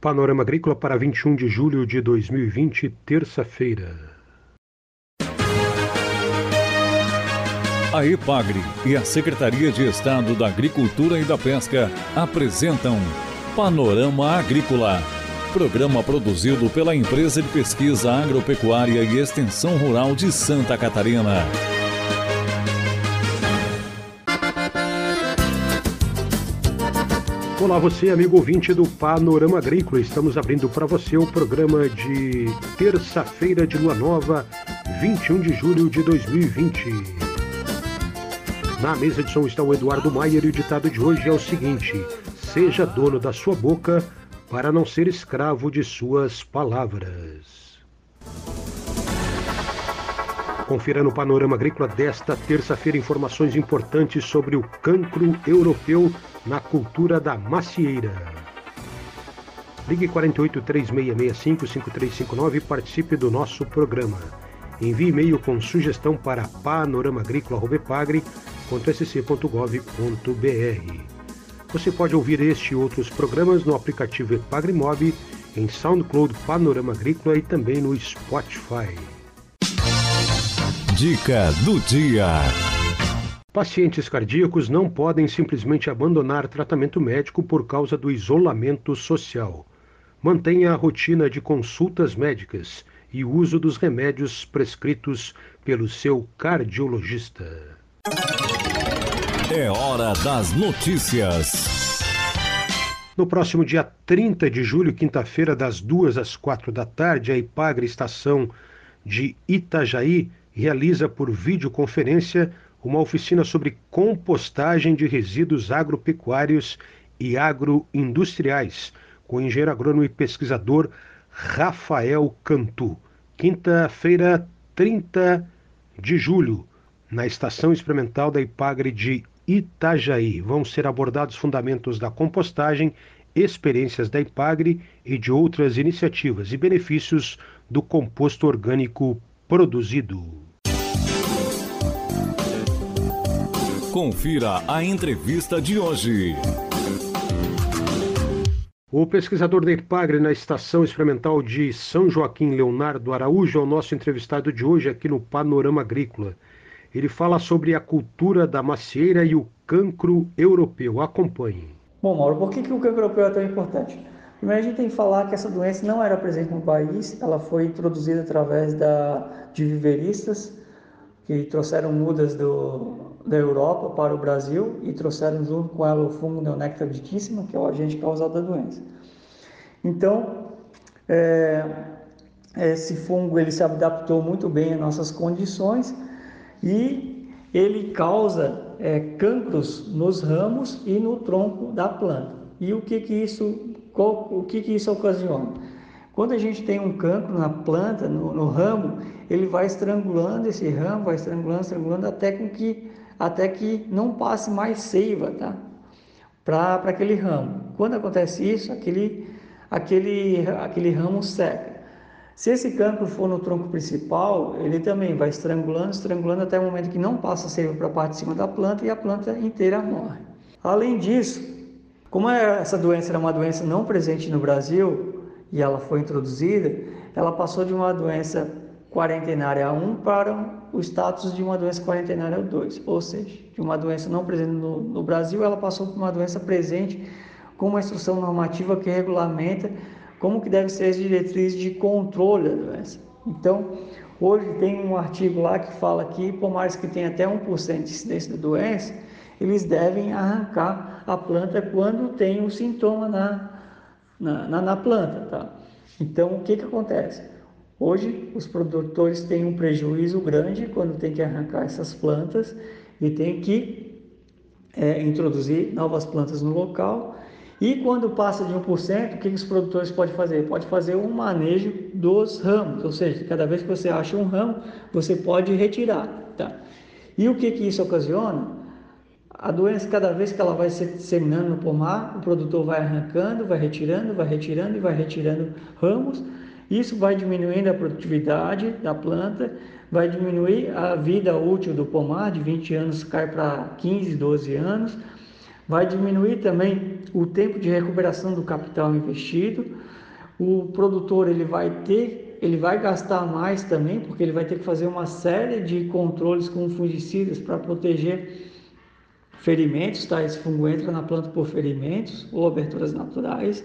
Panorama Agrícola para 21 de julho de 2020, terça-feira. A EPAGRE e a Secretaria de Estado da Agricultura e da Pesca apresentam Panorama Agrícola, programa produzido pela Empresa de Pesquisa Agropecuária e Extensão Rural de Santa Catarina. Olá, você, amigo ouvinte do Panorama Agrícola. Estamos abrindo para você o programa de terça-feira de lua nova, 21 de julho de 2020. Na mesa de som está o Eduardo Maier e o ditado de hoje é o seguinte: Seja dono da sua boca para não ser escravo de suas palavras. Confira no Panorama Agrícola desta terça-feira informações importantes sobre o cancro europeu na cultura da macieira. Ligue 48 3665 5359 e participe do nosso programa. Envie e-mail com sugestão para panoramaagrícola.sc.gov.br. Você pode ouvir este e outros programas no aplicativo Epagrimob, em SoundCloud Panorama Agrícola e também no Spotify. Dica do dia. Pacientes cardíacos não podem simplesmente abandonar tratamento médico por causa do isolamento social. Mantenha a rotina de consultas médicas e uso dos remédios prescritos pelo seu cardiologista. É hora das notícias. No próximo dia 30 de julho, quinta-feira, das 2 às 4 da tarde, a Ipagre Estação de Itajaí realiza por videoconferência uma oficina sobre compostagem de resíduos agropecuários e agroindustriais, com o engenheiro agrônomo e pesquisador Rafael Cantu. Quinta-feira, 30 de julho, na Estação Experimental da Ipagre de Itajaí. Vão ser abordados fundamentos da compostagem, experiências da Ipagre e de outras iniciativas e benefícios do composto orgânico produzido. Confira a entrevista de hoje. O pesquisador da IPAGRE na Estação Experimental de São Joaquim, Leonardo Araújo, é o nosso entrevistado de hoje aqui no Panorama Agrícola. Ele fala sobre a cultura da macieira e o cancro europeu. Acompanhe. Bom, Mauro, por que, que o cancro europeu é tão importante? Primeiro, a gente tem que falar que essa doença não era presente no país, ela foi introduzida através da, de viveristas que trouxeram mudas do, da Europa para o Brasil e trouxeram junto com ela o fungo Neonectar vitíssima, que é o agente causador da doença. Então, é, esse fungo ele se adaptou muito bem às nossas condições e ele causa é, cancros nos ramos e no tronco da planta. E o que que isso, qual, o que que isso ocasiona? Quando a gente tem um cancro na planta, no, no ramo, ele vai estrangulando esse ramo, vai estrangulando, estrangulando até que, até que não passe mais seiva, tá? Para aquele ramo. Quando acontece isso, aquele, aquele, aquele ramo seca. Se esse cancro for no tronco principal, ele também vai estrangulando, estrangulando até o momento que não passa seiva para a parte de cima da planta e a planta inteira morre. Além disso, como essa doença era uma doença não presente no Brasil, e ela foi introduzida, ela passou de uma doença quarentenária 1 para o status de uma doença quarentenária 2, ou seja, de uma doença não presente no, no Brasil, ela passou por uma doença presente com uma instrução normativa que regulamenta como que deve ser as diretrizes de controle da doença. Então, hoje tem um artigo lá que fala que pomares que tem até 1% de incidência da doença, eles devem arrancar a planta quando tem o sintoma na, na, na, na planta. Tá? Então, o que, que acontece? Hoje, os produtores têm um prejuízo grande quando tem que arrancar essas plantas e tem que é, introduzir novas plantas no local. E quando passa de 1%, o que, os produtores podem fazer? Pode fazer um manejo dos ramos, ou seja, cada vez que você acha um ramo, você pode retirar. Tá? E o que, que isso ocasiona? A doença, cada vez que ela vai se disseminando no pomar, o produtor vai arrancando, vai retirando, vai retirando e vai retirando ramos. Isso vai diminuindo a produtividade da planta, vai diminuir a vida útil do pomar, de 20 anos cai para 15, 12 anos, Vai diminuir também o tempo de recuperação do capital investido. O produtor ele vai ter, ele vai gastar mais também, porque ele vai ter que fazer uma série de controles com fungicidas para proteger ferimentos, tá? Esse fungo entra na planta por ferimentos ou aberturas naturais.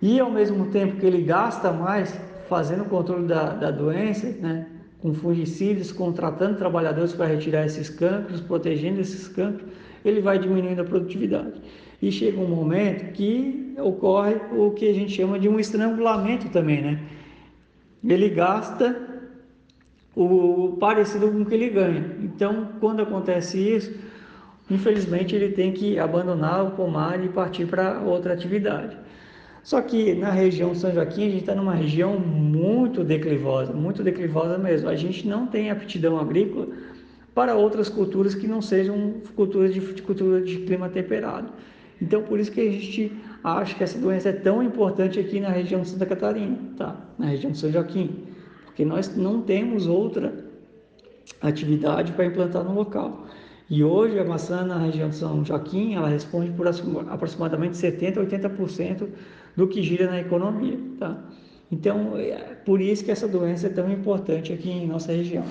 E ao mesmo tempo que ele gasta mais fazendo o controle da, da doença, né? com fungicidas, contratando trabalhadores para retirar esses cancros, protegendo esses cancros, ele vai diminuindo a produtividade. E chega um momento que ocorre o que a gente chama de um estrangulamento também, né? Ele gasta o parecido com o que ele ganha. Então, quando acontece isso, infelizmente ele tem que abandonar o pomar e partir para outra atividade. Só que na região São Joaquim, a gente está numa região muito declivosa, muito declivosa mesmo. A gente não tem aptidão agrícola para outras culturas que não sejam culturas de, cultura de clima temperado. Então, por isso que a gente acha que essa doença é tão importante aqui na região de Santa Catarina, tá? na região de São Joaquim, porque nós não temos outra atividade para implantar no local. E hoje a maçã na região de São Joaquim, ela responde por aproximadamente 70 a 80% do que gira na economia. Tá? Então, é por isso que essa doença é tão importante aqui em nossa região.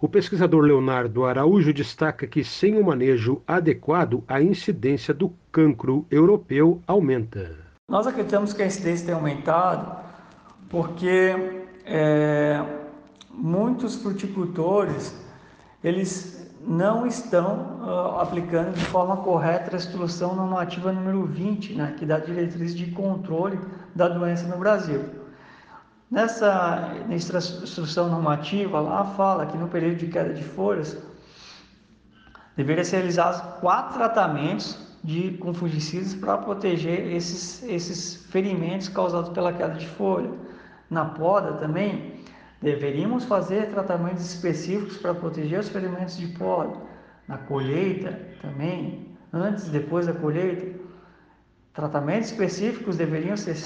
O pesquisador Leonardo Araújo destaca que, sem o manejo adequado, a incidência do cancro europeu aumenta. Nós acreditamos que a incidência tem aumentado porque é, muitos fruticultores eles não estão uh, aplicando de forma correta a instrução normativa número 20, né, que dá diretriz de controle da doença no Brasil. Nessa instrução normativa, lá fala que no período de queda de folhas deveria ser realizados quatro tratamentos de, com fungicidas para proteger esses, esses ferimentos causados pela queda de folha. Na poda também, Deveríamos fazer tratamentos específicos para proteger os ferimentos de pólen. Na colheita também, antes e depois da colheita, tratamentos específicos deveriam ser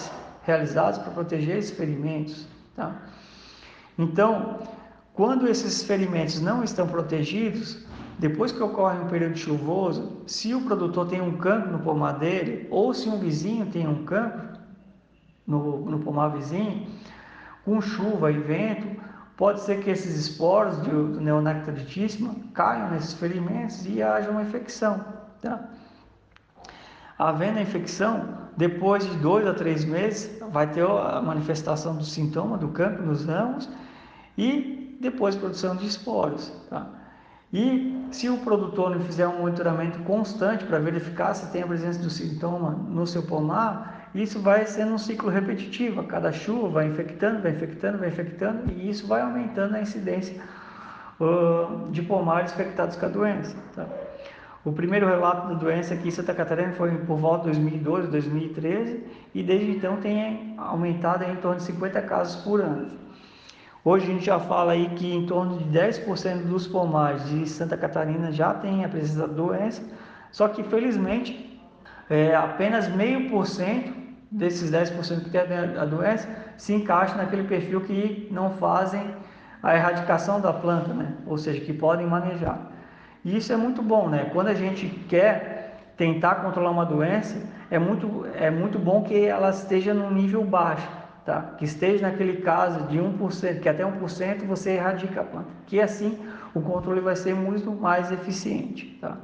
realizados para proteger esses ferimentos. Tá? Então, quando esses ferimentos não estão protegidos, depois que ocorre um período chuvoso, se o produtor tem um cancro no pomar dele, ou se um vizinho tem um cancro no, no pomar vizinho, com chuva e vento, pode ser que esses esporos do neonectaritíssima caiam nesses ferimentos e haja uma infecção. Tá? Havendo a infecção, depois de dois a três meses, vai ter a manifestação do sintoma do cancro nos ramos e depois produção de esporos. Tá? E se o produtor não fizer um monitoramento constante para verificar se tem a presença do sintoma no seu pomar, isso vai sendo um ciclo repetitivo. A cada chuva vai infectando, vai infectando, vai infectando, e isso vai aumentando a incidência uh, de pomares infectados com a doença. Tá? O primeiro relato da doença aqui em Santa Catarina foi por volta de 2012, 2013, e desde então tem aumentado em torno de 50 casos por ano. Hoje a gente já fala aí que em torno de 10% dos pomares de Santa Catarina já tem a presença da doença, só que felizmente é, apenas meio por cento desses 10% que tem a doença se encaixa naquele perfil que não fazem a erradicação da planta, né? ou seja, que podem manejar. E isso é muito bom, né? Quando a gente quer tentar controlar uma doença, é muito, é muito bom que ela esteja num nível baixo, tá? Que esteja naquele caso de 1%, que até 1% você erradica a planta, que assim o controle vai ser muito mais eficiente, tá?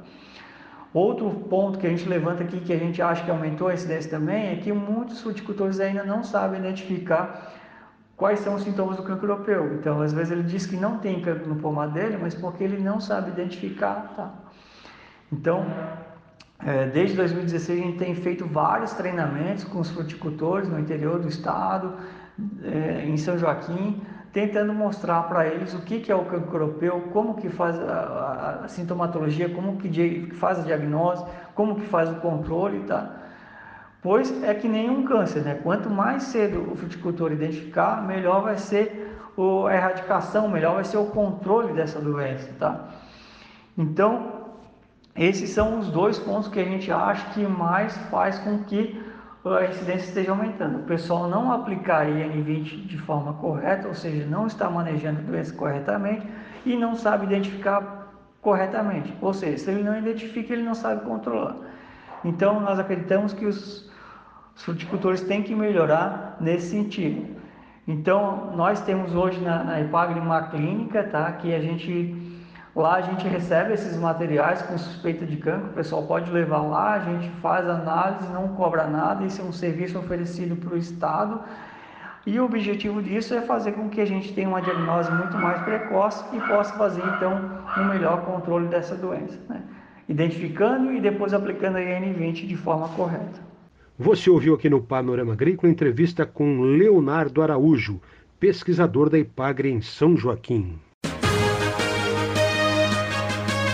Outro ponto que a gente levanta aqui, que a gente acha que aumentou a incidência também, é que muitos fruticultores ainda não sabem identificar quais são os sintomas do cancro europeu. Então, às vezes ele diz que não tem cancro no pomar dele, mas porque ele não sabe identificar, tá? Então, é, desde 2016 a gente tem feito vários treinamentos com os fruticultores no interior do estado, é, em São Joaquim, tentando mostrar para eles o que, que é o cancro europeu, como que faz a, a, a, sintomatologia, como que faz a diagnose, como que faz o controle, tá? Pois é que nenhum câncer, né? Quanto mais cedo o fruticultor identificar, melhor vai ser a erradicação, melhor vai ser o controle dessa doença, tá? Então, esses são os dois pontos que a gente acha que mais faz com que a incidência esteja aumentando. O pessoal não aplicar IN20 de forma correta, ou seja, não está manejando a doença corretamente e não sabe identificar corretamente. Ou seja, se ele não identifica, ele não sabe controlar. Então, nós acreditamos que os, os fruticultores têm que melhorar nesse sentido. Então, nós temos hoje na, na uma clínica, tá? Que a gente Lá a gente recebe esses materiais com suspeita de cancro, o pessoal pode levar lá, a gente faz análise, não cobra nada, isso é um serviço oferecido para o Estado. E o objetivo disso é fazer com que a gente tenha uma diagnose muito mais precoce e possa fazer então um melhor controle dessa doença, né? identificando e depois aplicando a IN20 de forma correta. Você ouviu aqui no Panorama Agrícola entrevista com Leonardo Araújo, pesquisador da IPAGRE em São Joaquim.